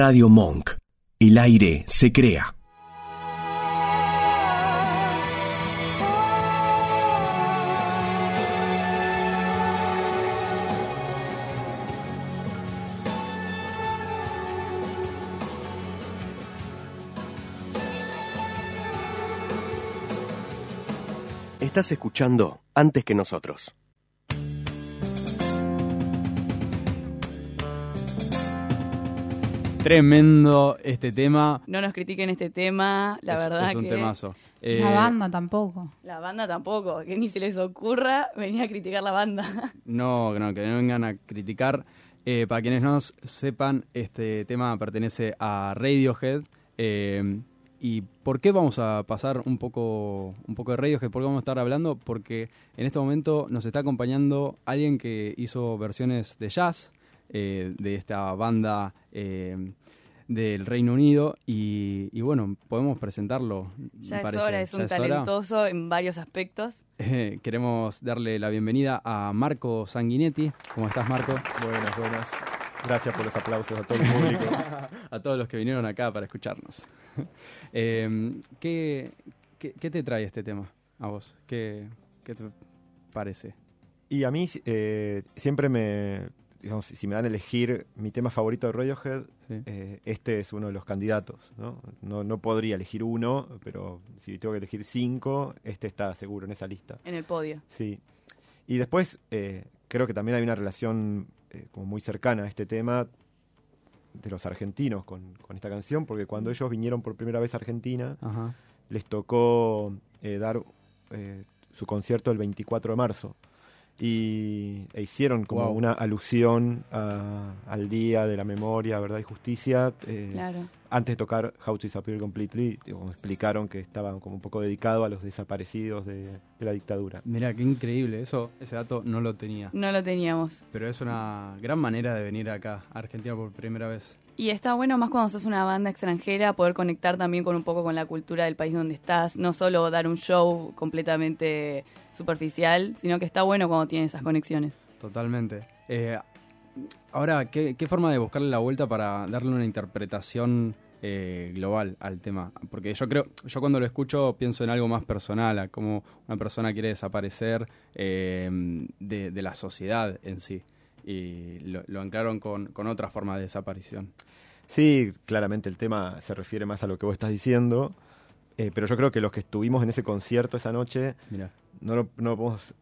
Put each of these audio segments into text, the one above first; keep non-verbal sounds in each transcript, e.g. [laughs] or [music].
Radio Monk. El aire se crea. Estás escuchando antes que nosotros. Tremendo este tema. No nos critiquen este tema, la es, verdad es un que temazo. la Eh, banda tampoco. la banda tampoco, que ni se les ocurra venir a criticar la banda. [laughs] No, no, que no vengan a criticar. Eh, para quienes no sepan, este tema pertenece a Radiohead. eh, ¿Y por qué vamos a pasar un poco, un poco de Radiohead? ¿Por qué vamos a estar hablando? Porque en este momento nos está acompañando alguien que hizo versiones de jazz eh, de esta banda eh, del Reino Unido. Y, y bueno, podemos presentarlo. me Ya es hora, es un talentoso en varios aspectos. Eh, queremos darle la bienvenida a Marco Sanguinetti. ¿Cómo estás, Marco? Buenas, buenas. Gracias por los aplausos a todo el público. [laughs] a todos los que vinieron acá para escucharnos. [laughs] Eh, ¿qué, qué, qué te trae este tema a vos? ¿Qué, qué te parece? Y a mí eh, siempre me, digamos, si me dan a elegir mi tema favorito de Radiohead, Sí. eh, este es uno de los candidatos. ¿no? No, no podría elegir uno, pero si tengo que elegir cinco, este está seguro en esa lista. En el podio. Sí. Y después eh, creo que también hay una relación eh, como muy cercana a este tema de los argentinos con, con esta canción, porque cuando ellos vinieron por primera vez a Argentina, Ajá. les tocó eh, dar eh, su concierto el 24 de marzo y e hicieron como Wow. una alusión a- al día de la memoria, verdad y justicia. eh, Claro. Antes de tocar How to Disappear Completely, digo, explicaron que estaba como un poco dedicado a los desaparecidos de, de la dictadura. Mira, qué increíble. Eso, ese dato no lo tenía. No lo teníamos. Pero es una gran manera de venir acá a Argentina por primera vez. Y está bueno más cuando sos una banda extranjera poder conectar también con un poco con la cultura del país donde estás, no solo dar un show completamente superficial, sino que está bueno cuando tienes esas conexiones. Totalmente. Eh, ahora, ¿qué, qué forma de buscarle la vuelta para darle una interpretación eh, global al tema? Porque yo creo, yo cuando lo escucho pienso en algo más personal, a cómo una persona quiere desaparecer eh, de, de la sociedad en sí. Y lo, lo anclaron con, con otra forma de desaparición. Sí, claramente el tema se refiere más a lo que vos estás diciendo, eh, pero yo creo que los que estuvimos en ese concierto esa noche no lo, no podemos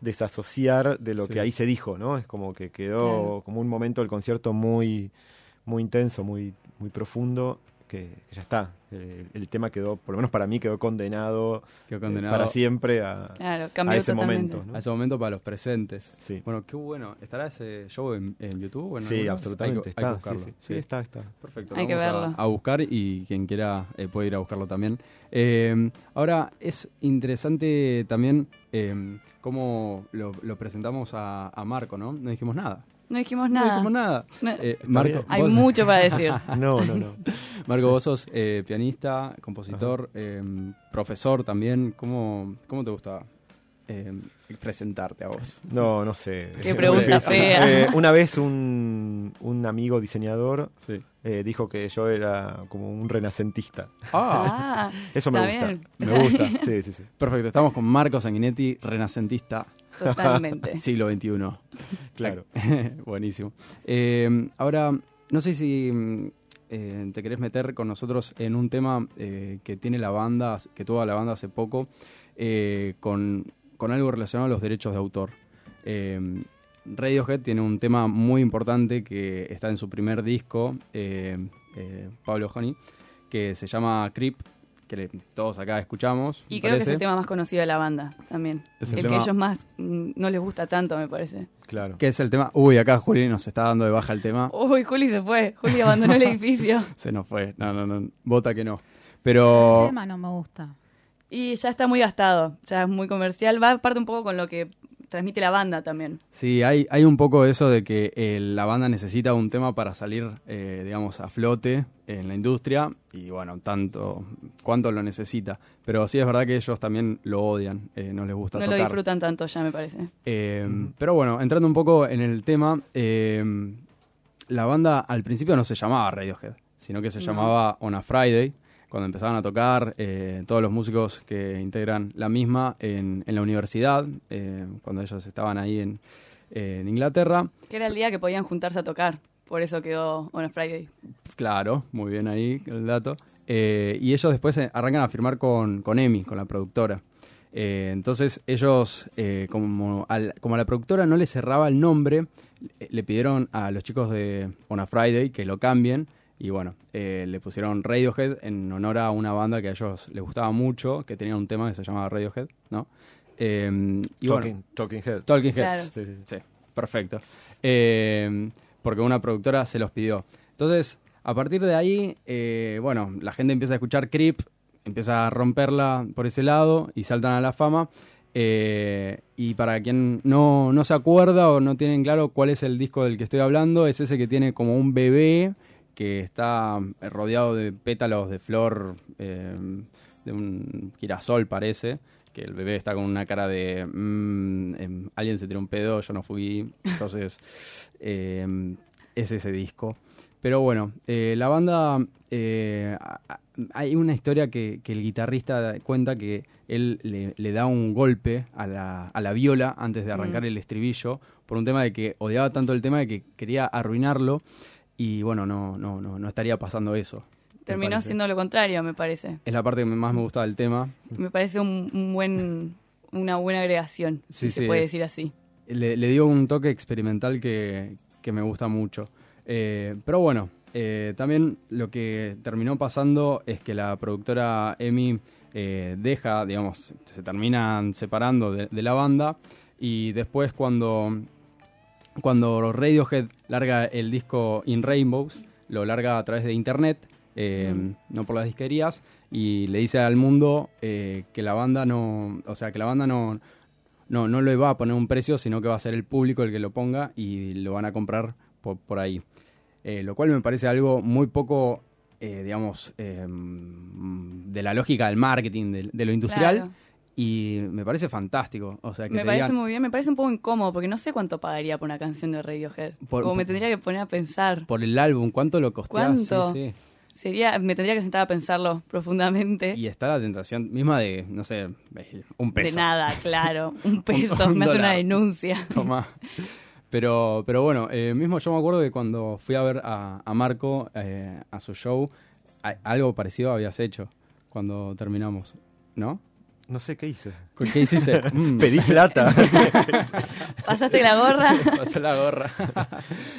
desasociar de lo Sí. que ahí se dijo, ¿no? Es como que quedó Claro. como un momento del concierto muy, muy intenso, muy, muy profundo, que, que ya está. El, el tema quedó, por lo menos para mí, quedó condenado, quedó eh, condenado para siempre a, Claro, a cambió ese totalmente. momento. ¿no? a ese momento para los presentes. Sí, Bueno, qué bueno. ¿Estará ese show en, en YouTube? o en sí absolutamente. Hay que, hay que está, sí, buscarlo. sí, sí, está, está. Perfecto. Hay que vamos a- verlo. A, buscar y quien quiera eh, puede ir a buscarlo también. Eh, ahora, es interesante también eh, cómo lo, lo presentamos a, a Marco, ¿no? No dijimos nada. No dijimos No nada. dijimos nada. No- Eh, Está Marco. Hay vos, mucho para decir. [laughs] No, no, no. [laughs] Marco, vos sos eh, pianista, compositor, eh, profesor también. ¿Cómo, cómo te gusta eh, presentarte a vos? No, no sé. Qué pregunta [laughs] fea. Eh, una vez un, un amigo diseñador Sí. eh, dijo que yo era como un renacentista. Ah, Ah, [laughs] Eso me gusta. bien. me gusta. Sí, sí, sí. Perfecto, estamos con Marco Sanguinetti, renacentista, Totalmente. [laughs] siglo XXI. Claro. Buenísimo. Eh, ahora, no sé si mm, eh, te querés meter con nosotros en un tema eh, que tiene la banda, que tuvo la banda hace poco, eh, con, con algo relacionado a los derechos de autor. Eh, Radiohead tiene un tema muy importante que está en su primer disco, eh, eh, Pablo Honey, que se llama Creep, que le- todos acá escuchamos. Y creo que es el tema más conocido de la banda también. Es el el que ellos más mm, no les gusta tanto, me parece. Claro. Que es el tema. Uy, acá Juli nos está dando de baja el tema. Uy, Juli se fue. Juli abandonó el [laughs] edificio. Se nos fue. No, no, no. Vota que no. El Pero. tema no me gusta. Y ya está muy gastado. Ya es muy comercial. Va aparte un poco con lo que transmite la banda también. Sí, hay, hay un poco eso de que eh, la banda necesita un tema para salir, eh, digamos, a flote en la industria. Y bueno, tanto. cuánto lo necesita. Pero sí es verdad que ellos también lo odian. eh, no les gusta No lo tocar. disfrutan tanto ya, me parece. Eh, Pero bueno, entrando un poco en el tema, eh, la banda al principio no se llamaba Radiohead, sino que se No. llamaba On a Friday, cuando empezaban a tocar eh, todos los músicos que integran la misma en, en la universidad, eh, cuando ellos estaban ahí en, en Inglaterra. Que era el día que podían juntarse a tocar. Por eso quedó On a Friday. Claro, muy bien ahí el dato. Eh, y ellos después arrancan a firmar con, con EMI, con la productora. Entonces ellos, como, al- como a la productora no le cerraba el nombre, le pidieron a los chicos de On a Friday que lo cambien. Y bueno, eh, le pusieron Radiohead en honor a una banda que a ellos les gustaba mucho, que tenía un tema que se llamaba Radiohead, ¿no? Eh, y Talking, bueno, Talking Head. Talking Heads. Claro. Sí, sí, sí. Sí, perfecto. Eh, porque una productora se los pidió. Entonces, a partir de ahí, eh, bueno, la gente empieza a escuchar Creep, empieza a romperla por ese lado y saltan a la fama. Eh, y para quien no, no se acuerda o no tienen claro cuál es el disco del que estoy hablando, es ese que tiene como un bebé que está rodeado de pétalos de flor, eh, de un girasol parece, que el bebé está con una cara de mm, em, alguien se tiró un pedo, yo no fui, entonces [laughs] eh, es ese disco. Pero bueno, eh, la banda, eh, hay una historia que, que el guitarrista cuenta que él le, le da un golpe a la, a la viola antes de arrancar Mm. el estribillo por un tema de que odiaba tanto el tema de que quería arruinarlo y bueno, no, no, no, no estaría pasando eso. Terminó siendo lo contrario, me parece. Es la parte que más me gusta del tema. Me parece un, un buen, una buena agregación, Sí, si se puede es- decir así. le, le dio un toque experimental que, que me gusta mucho. Eh, pero bueno, eh, también lo que terminó pasando es que la productora EMI eh, deja, digamos, se terminan separando de, de la banda y después cuando, cuando Radiohead larga el disco In Rainbows, lo larga a través de internet, eh, Mm. no por las disquerías, y le dice al mundo eh, que la banda no, o sea, que la banda no, no, no le va a poner un precio, sino que va a ser el público el que lo ponga y lo van a comprar por, por ahí. Eh, lo cual me parece algo muy poco, eh, digamos, eh, de la lógica del marketing, de, de lo industrial, Claro. Y me parece fantástico. O sea, que Me parece digan, muy bien, me parece un poco incómodo porque no sé cuánto pagaría por una canción de Radiohead. Por- Como me tendría que poner a pensar. por el álbum, ¿cuánto lo costea? ¿Cuánto? Sí, Sería, me tendría que sentar a pensarlo profundamente. sí. Y está la tentación misma de, no sé, un peso. De nada, claro. Un [laughs] peso, un me hace una denuncia. [laughs] Toma. Pero, pero bueno, eh, mismo yo me acuerdo que cuando fui a ver a, a Marco eh, a su show, a- algo parecido habías hecho cuando terminamos, ¿no? No sé qué hice. ¿Qué hiciste? [laughs] Mm, Pedí plata. [laughs] Pasaste la gorra. [laughs] pasé la gorra.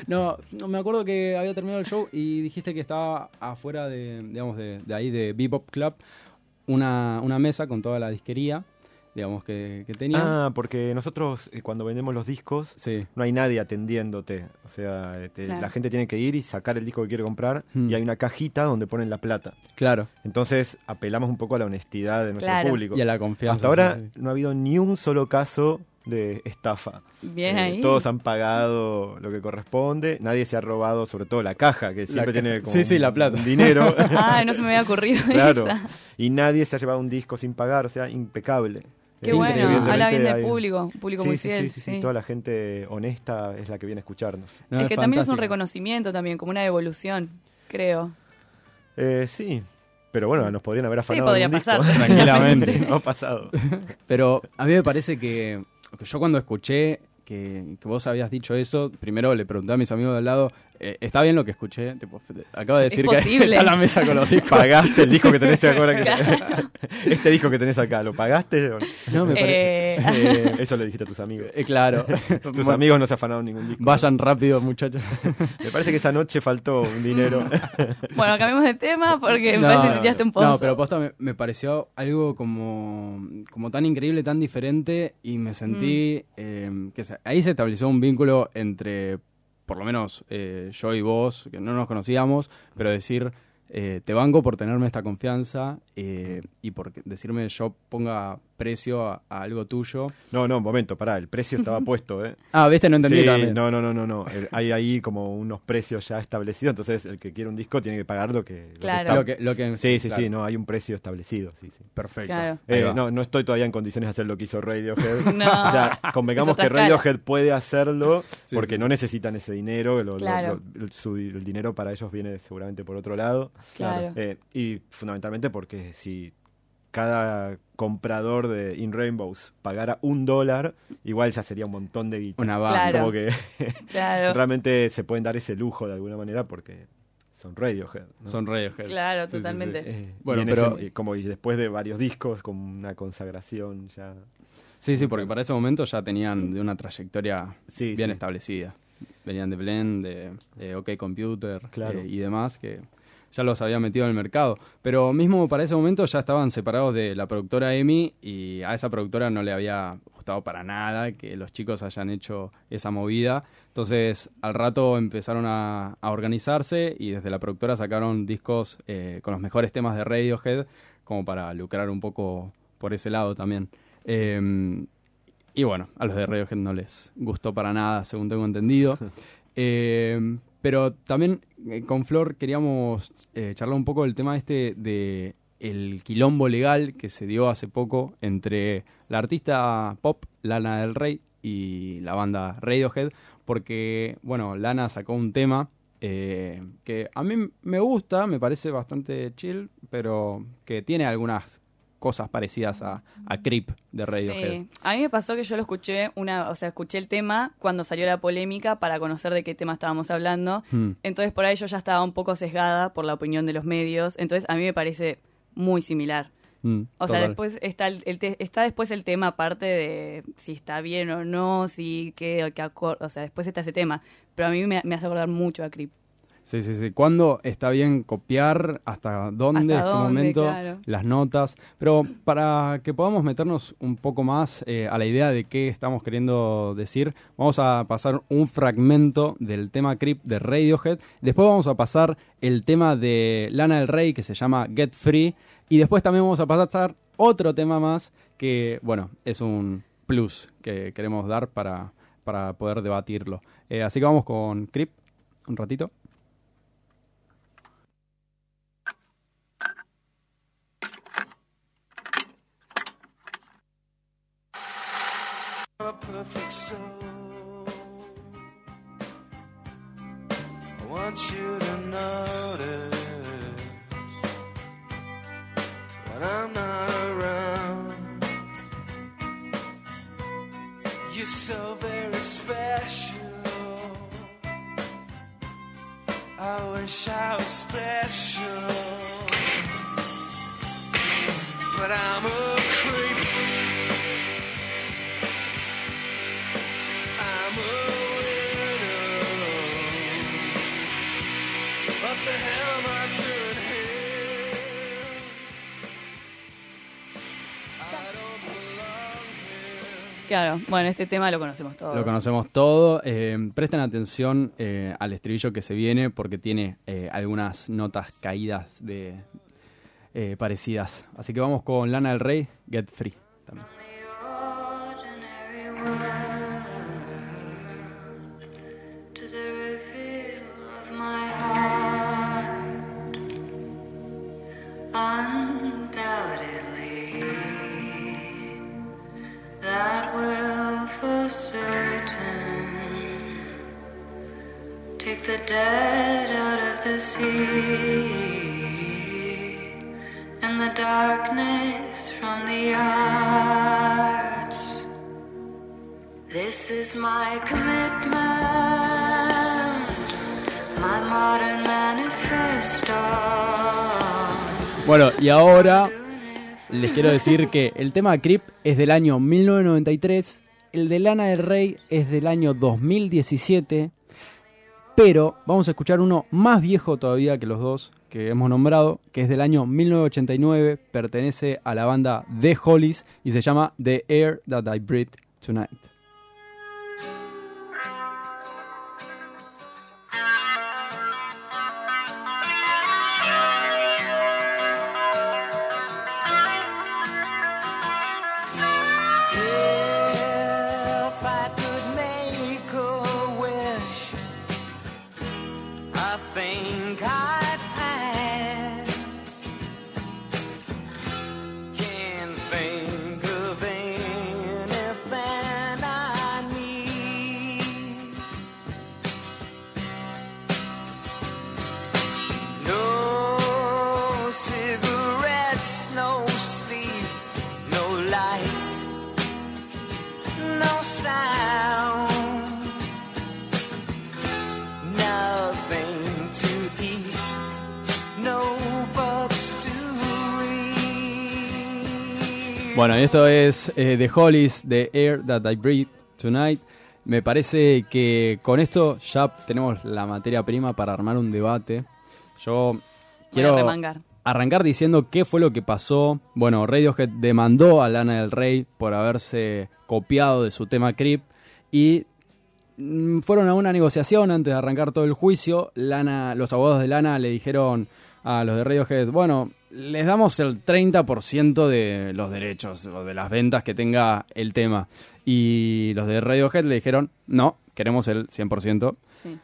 no, no, me acuerdo que había terminado el show y dijiste que estaba afuera de, digamos, de, de ahí, de Bebop Club, una, una mesa con toda la disquería, digamos, que, que tenían. ah, porque nosotros eh, cuando vendemos los discos Sí. no hay nadie atendiéndote. O sea, te- Claro. la gente tiene que ir y sacar el disco que quiere comprar Hmm. y hay una cajita donde ponen la plata. Claro. Entonces apelamos un poco a la honestidad de nuestro Claro. público. Y a la confianza. Hasta ahora sí, no ha habido ni un solo caso de estafa. Bien Eh, ahí. Todos han pagado lo que corresponde. Nadie se ha robado, sobre todo la caja, que siempre ca- tiene como sí, sí, un- la plata. un dinero. Ay, [laughs] no se me había ocurrido claro. esa. Y nadie se ha llevado un disco sin pagar, o sea, impecable. Qué Eh, bueno, habla bien del público, un público sí, muy fiel. sí, sí, sí, sí. toda la gente honesta es la que viene a escucharnos. No, es que también es un reconocimiento también, como una evolución, creo. Eh, sí, pero bueno, nos podrían haber afanado podría en un pasar. disco. Tranquilamente. [laughs] no ha pasado. [laughs] Pero a mí me parece que, que yo cuando escuché que, que vos habías dicho eso, primero le pregunté a mis amigos de al lado, eh, ¿está bien lo que escuché? Tipo, acabo de Es decir que está la mesa con los discos. ¿Pagaste el disco que tenés acá? Claro. [laughs] este disco que tenés acá, ¿lo pagaste? No, me pare- Eh, eh, [laughs] Eso le dijiste a tus amigos. eh, claro. [laughs] Tus Bueno, amigos no se afanaron ningún disco. Vayan rápido, muchachos. Me parece que esa noche faltó un dinero. bueno, cambiemos de tema porque me No, parece que tiraste un pozo. No, pero posta me, me pareció algo como, como tan increíble, tan diferente y me sentí Mm. eh, que se- ahí se estableció un vínculo entre, por lo menos eh, yo y vos, que no nos conocíamos, pero decir eh, te banco por tenerme esta confianza eh, y por decirme yo ponga precio a, a algo tuyo. No, no, un momento, pará, el precio estaba [laughs] puesto, ¿eh? Ah, viste, no entendí Sí, también. no, no, no, no, no. El- Hay ahí como unos precios ya establecidos, entonces el que quiere un disco tiene que pagar lo que, lo que Claro. está- Lo que, lo que, Sí, sí, claro. sí, no, hay un precio establecido, sí, sí. Perfecto. Claro. Eh, no, no estoy todavía en condiciones de hacer lo que hizo Radiohead. No. [laughs] O sea, convengamos que. Radiohead puede hacerlo Sí, porque sí. no necesitan ese dinero. lo- lo- Claro. su- el dinero para ellos viene seguramente por otro lado. Claro. Eh, y fundamentalmente porque si cada comprador de In Rainbows pagara un dólar, igual ya sería un montón de guita. Una banda. Claro. Como que [laughs] [laughs] Claro. realmente se pueden dar ese lujo de alguna manera porque son Radiohead. ¿no? Son Radiohead. Claro, Sí, sí, sí. totalmente. Eh, Bueno, y pero- ese- y como y después de varios discos, con una consagración ya. Sí, sí, porque para ese momento ya tenían de una trayectoria Sí, bien sí. establecida. Venían de Blend, de, de OK Computer Claro. eh, y demás, que ya los había metido en el mercado. Pero mismo para ese momento ya estaban separados de la productora EMI y a esa productora no le había gustado para nada que los chicos hayan hecho esa movida. Entonces al rato empezaron a, a organizarse y desde la productora sacaron discos eh, con los mejores temas de Radiohead como para lucrar un poco por ese lado también. Eh, y bueno, a los de Radiohead no les gustó para nada, según tengo entendido. [laughs] Eh, pero también eh, con Flor queríamos eh, charlar un poco del tema este de el quilombo legal que se dio hace poco entre la artista pop Lana del Rey y la banda Radiohead, porque, bueno, Lana sacó un tema eh, que a mí me gusta, me parece bastante chill, pero que tiene algunas cosas parecidas a, a Creep de Radiohead. Sí. A mí me pasó que yo lo escuché, una, o sea, escuché el tema cuando salió la polémica para conocer de qué tema estábamos hablando. Hmm. Entonces por ahí yo ya estaba un poco sesgada por la opinión de los medios. Entonces a mí me parece muy similar. Mm, O sea, después está el, el te- está después el tema aparte de si está bien o no, si qué, qué acor- o sea, después está ese tema. Pero a mí me, me hace acordar mucho a Creep. Sí, sí, sí. ¿Cuándo está bien copiar? ¿Hasta dónde? ¿Hasta ¿En qué dónde? momento? Claro. Las notas. Pero para que podamos meternos un poco más eh, a la idea de qué estamos queriendo decir, vamos a pasar un fragmento del tema Creep de Radiohead. Después vamos a pasar el tema de Lana del Rey que se llama Get Free. Y después también vamos a pasar otro tema más que, bueno, es un plus que queremos dar para, para poder debatirlo. Eh, así que vamos con Creep un ratito. A perfect soul. I want you to notice when I'm not around. You're so very special. I wish I was special, but I'm a Claro, bueno, este tema lo conocemos todos. Lo conocemos todo. Eh, presten atención eh, al estribillo que se viene porque tiene eh, algunas notas caídas de eh, parecidas. Así que vamos con Lana del Rey, Get Free. También. Take the dead out of the sea and the darkness from the arts. This is my commitment, my modern manifesto. Bueno, y ahora les quiero decir que el tema Creep es del año 1993, el de Lana del Rey es del año 2017, pero vamos a escuchar uno más viejo todavía que los dos que hemos nombrado, que es del año 1989, pertenece a la banda The Hollies y se llama The Air That I Breathe Tonight. Bueno, esto es eh, The Hollies, The Air That I Breathe Tonight. Me parece que con esto ya tenemos la materia prima para armar un debate. Yo quiero arrancar diciendo qué fue lo que pasó. Bueno, Radiohead demandó a Lana del Rey por haberse copiado de su tema Creep y mm, fueron a una negociación antes de arrancar todo el juicio. Lana, los abogados de Lana le dijeron a los de Radiohead, bueno, les damos el 30% de los derechos o de las ventas que tenga el tema. Y los de Radiohead le dijeron, no, queremos el 100%. Sí.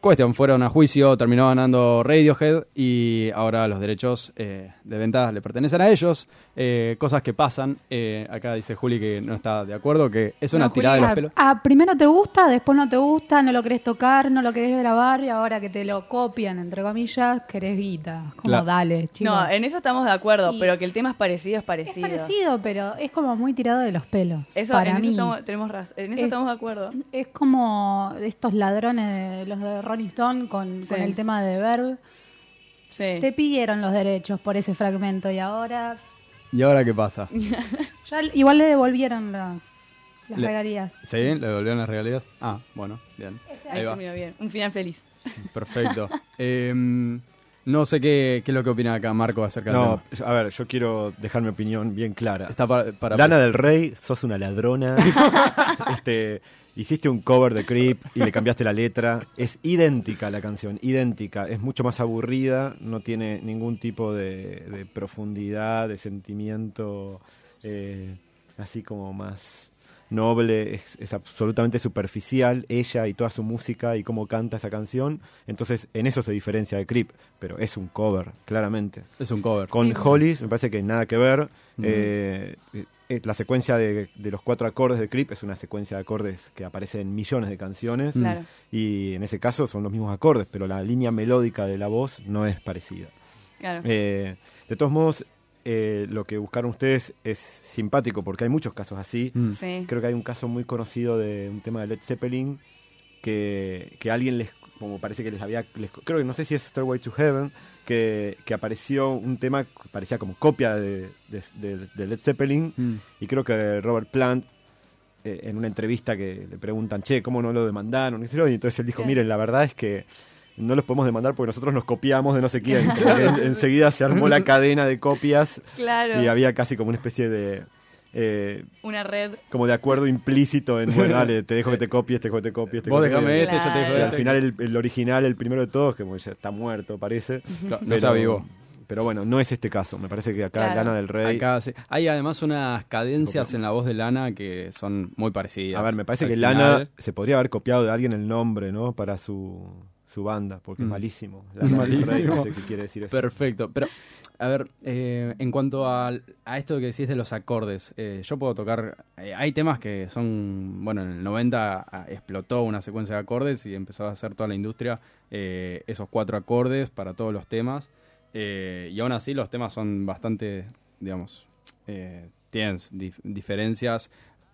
Cuestión, fueron a juicio, terminó ganando Radiohead y ahora los derechos eh, de ventas le pertenecen a ellos. Eh, cosas que pasan. Eh, acá dice Juli que no está de acuerdo, que es una No, tirada de los pelos. ah, primero te gusta, después no te gusta, no lo querés tocar, no lo querés grabar y ahora que te lo copian, entre comillas, querés guita. Como Claro. dale, chico. No, en eso estamos de acuerdo, Y- pero que el tema es parecido, es es parecido. parecido, pero es como muy tirado de los pelos. Eso, para en eso mí. estamos, tenemos raz- en eso Es- estamos de acuerdo. Es como estos ladrones de los de Rolling Stone con, el tema de Verb. Sí. Te pidieron los derechos por ese fragmento y ahora ¿Y ahora qué pasa? [laughs] ya igual le devolvieron las, las Le- regalías. ¿Sí? ¿Le devolvieron las regalías? Ah, bueno, bien. Ahí Ahí va. terminó bien. Un final feliz. Perfecto. [laughs] Em, no sé qué, qué es lo que opina acá Marco acerca del No, tema. a ver, yo quiero dejar mi opinión bien clara. Está para, para Lana del Rey, sos una ladrona. [laughs] este, hiciste un cover de Creep y le cambiaste la letra. Es idéntica la canción, idéntica. Es mucho más aburrida, no tiene ningún tipo de, de profundidad, de sentimiento eh, así como más noble. Es, es absolutamente superficial ella y toda su música y cómo canta esa canción. Entonces, en eso se diferencia de Creep, pero es un cover, claramente. Es un cover. Con Sí. Hollies me parece que nada que ver. Mm. Eh, eh, la secuencia de, de los cuatro acordes de Creep es una secuencia de acordes que aparece en millones de canciones. Mm. Claro. Y en ese caso son los mismos acordes, pero la línea melódica de la voz no es parecida. Claro. Eh, de todos modos, eh, lo que buscaron ustedes es simpático porque hay muchos casos así. Mm. sí. Creo que hay un caso muy conocido de un tema de Led Zeppelin que, que alguien les, como parece que les había, les- creo que no sé si es Stairway to Heaven, que, que apareció un tema que parecía como copia de, de- de- de Led Zeppelin Mm. y creo que Robert Plant eh, en una entrevista que le preguntan, che, ¿cómo no lo demandaron? Y entonces él dijo, miren, la verdad es que no los podemos demandar porque nosotros nos copiamos de no sé quién. [laughs] En- enseguida se armó la cadena de copias Claro. y había casi como una especie de... eh, Una red. como de acuerdo implícito en, bueno, dale, te dejo que te copies, te dejo que te copies. te Vos dejo déjame este, yo te Claro. Y dejo al final el, el original, el primero de todos, que bueno, ya está muerto, parece. Claro, no se avivó. Pero bueno, no es este caso. Me parece que acá Claro. Lana del Rey... Acá sí. Hay además unas cadencias en la voz de Lana que son muy parecidas. A ver, me parece que final- Lana se podría haber copiado de alguien el nombre, ¿no? Para su, su banda, porque es Mm. malísimo. Rey, [laughs] Malísimo. no sé qué quiere decir eso. Perfecto. Pero, a ver, eh, en cuanto a, a esto que decís de los acordes, eh, yo puedo tocar. eh, hay temas que son. Bueno, en el 90 ah, explotó una secuencia de acordes y empezó a hacer toda la industria eh, esos cuatro acordes para todos los temas. eh, y aún así, los temas son bastante, digamos, eh, tienen dif- diferencias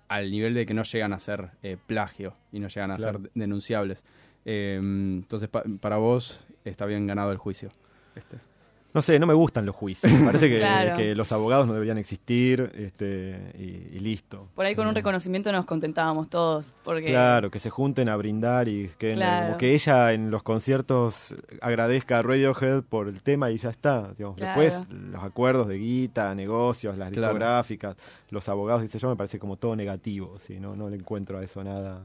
al nivel de que no llegan a ser plagio y no llegan a Claro. ser denunciables. Eh, entonces, pa- para vos está bien ganado el juicio. Este. No sé, no me gustan los juicios. Me parece que, [laughs] Claro. que los abogados no deberían existir este, y, y listo. Por ahí con un Eh, reconocimiento nos contentábamos todos. Porque Claro, que se junten a brindar y que Claro. como que ella en los conciertos agradezca a Radiohead por el tema y ya está. digamos. Claro. Después los acuerdos de guita, negocios, las Claro. discográficas, los abogados, dice yo, me parece como todo negativo. ¿sí? no, no le encuentro a eso nada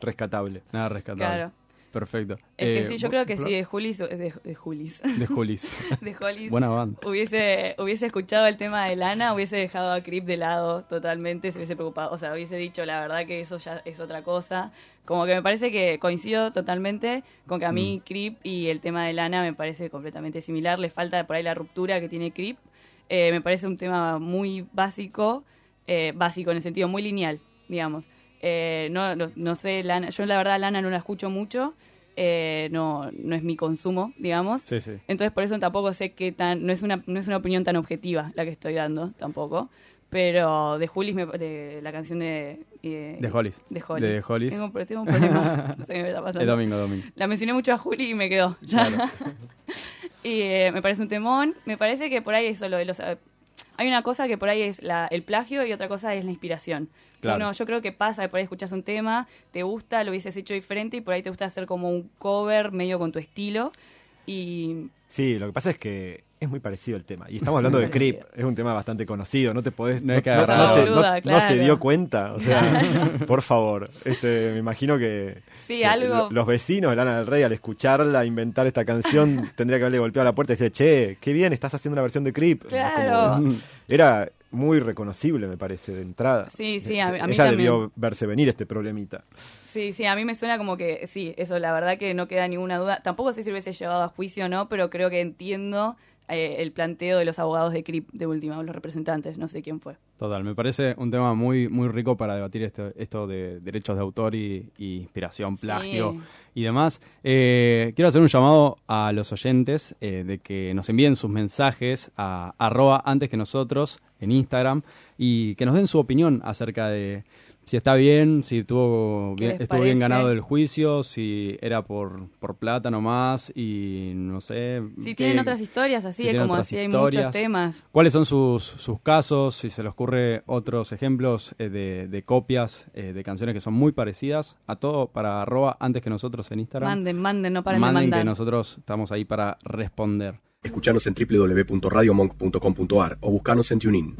rescatable. Nada rescatable. Claro. Perfecto. Es que Eh, sí, yo ¿vos, creo que Flor? sí, de Julis, de, de Julis, De Julis. [laughs] de Julis, Buena banda. hubiese, hubiese escuchado el tema de Lana, hubiese dejado a Crip de lado totalmente, se hubiese preocupado, o sea, hubiese dicho la verdad que eso ya es otra cosa. Como que me parece que coincido totalmente con que a mí Crip y el tema de Lana me parece completamente similar, le falta por ahí la ruptura que tiene Crip. Eh, me parece un tema muy básico, eh, básico en el sentido muy lineal, digamos. Eh, no, no, sé, Lana, yo la verdad Lana no la escucho mucho, eh, no, no es mi consumo, digamos. Sí, sí. Entonces por eso tampoco sé qué tan, no es una, no es una opinión tan objetiva la que estoy dando tampoco. Pero de Julis, me- de la canción de... eh, De Hollis. De Hollis. De Hollis. Tengo, un- tengo un problema, [laughs] no sé qué me está pasando. Es domingo, domingo. La mencioné mucho a Juli y me quedó. Ya. [laughs] y eh, me parece un temón. Me parece que por ahí es solo de los... hay una cosa que por ahí es la, el plagio y otra cosa es la inspiración. Claro. Uno, yo creo que pasa, por ahí escuchas un tema, te gusta, lo hubieses hecho diferente y por ahí te gusta hacer como un cover medio con tu estilo. Y Sí, lo que pasa es que es muy parecido el tema. Y estamos hablando de. [laughs] Creep, es un tema bastante conocido, no te podés... No no, agarrar no se, no- no claro. se dio cuenta, o sea, [laughs] [laughs] por favor. Este, me imagino que Sí, algo- lo- los vecinos de Lana del Rey al escucharla, inventar esta canción, tendría que haberle golpeado a la puerta y decir, che, qué bien, estás haciendo la versión de Creep. Claro. Como- era muy reconocible, me parece, de entrada. Sí, sí, a- a mí Ella también. debió verse venir este problemita. Sí, sí, a mí me suena como que sí, eso la verdad que no queda ninguna duda. Tampoco sé si hubiese llevado a juicio o no, pero creo que entiendo eh, el planteo de los abogados de CRIP de última, o los representantes, no sé quién fue. Total, me parece un tema muy muy rico para debatir esto, esto de derechos de autor y, y inspiración, plagio Sí. y demás. Eh, quiero hacer un llamado a los oyentes eh, de que nos envíen sus mensajes a arroba antes que nosotros en Instagram y que nos den su opinión acerca de si está bien, si estuvo ¿Qué bien, les estuvo bien ganado el juicio, si era por, por plata nomás y no sé. Si qué- tienen otras historias si así, como así hay muchos temas. ¿Cuáles son sus, sus casos? Si se les ocurre otros ejemplos eh, de, de copias eh, de canciones que son muy parecidas, a todo para arroba antes que nosotros en Instagram. Manden, manden, no paren Manden de que mandar. nosotros estamos ahí para responder. Escuchanos en www.radiomonk.com.ar o buscanos en TuneIn.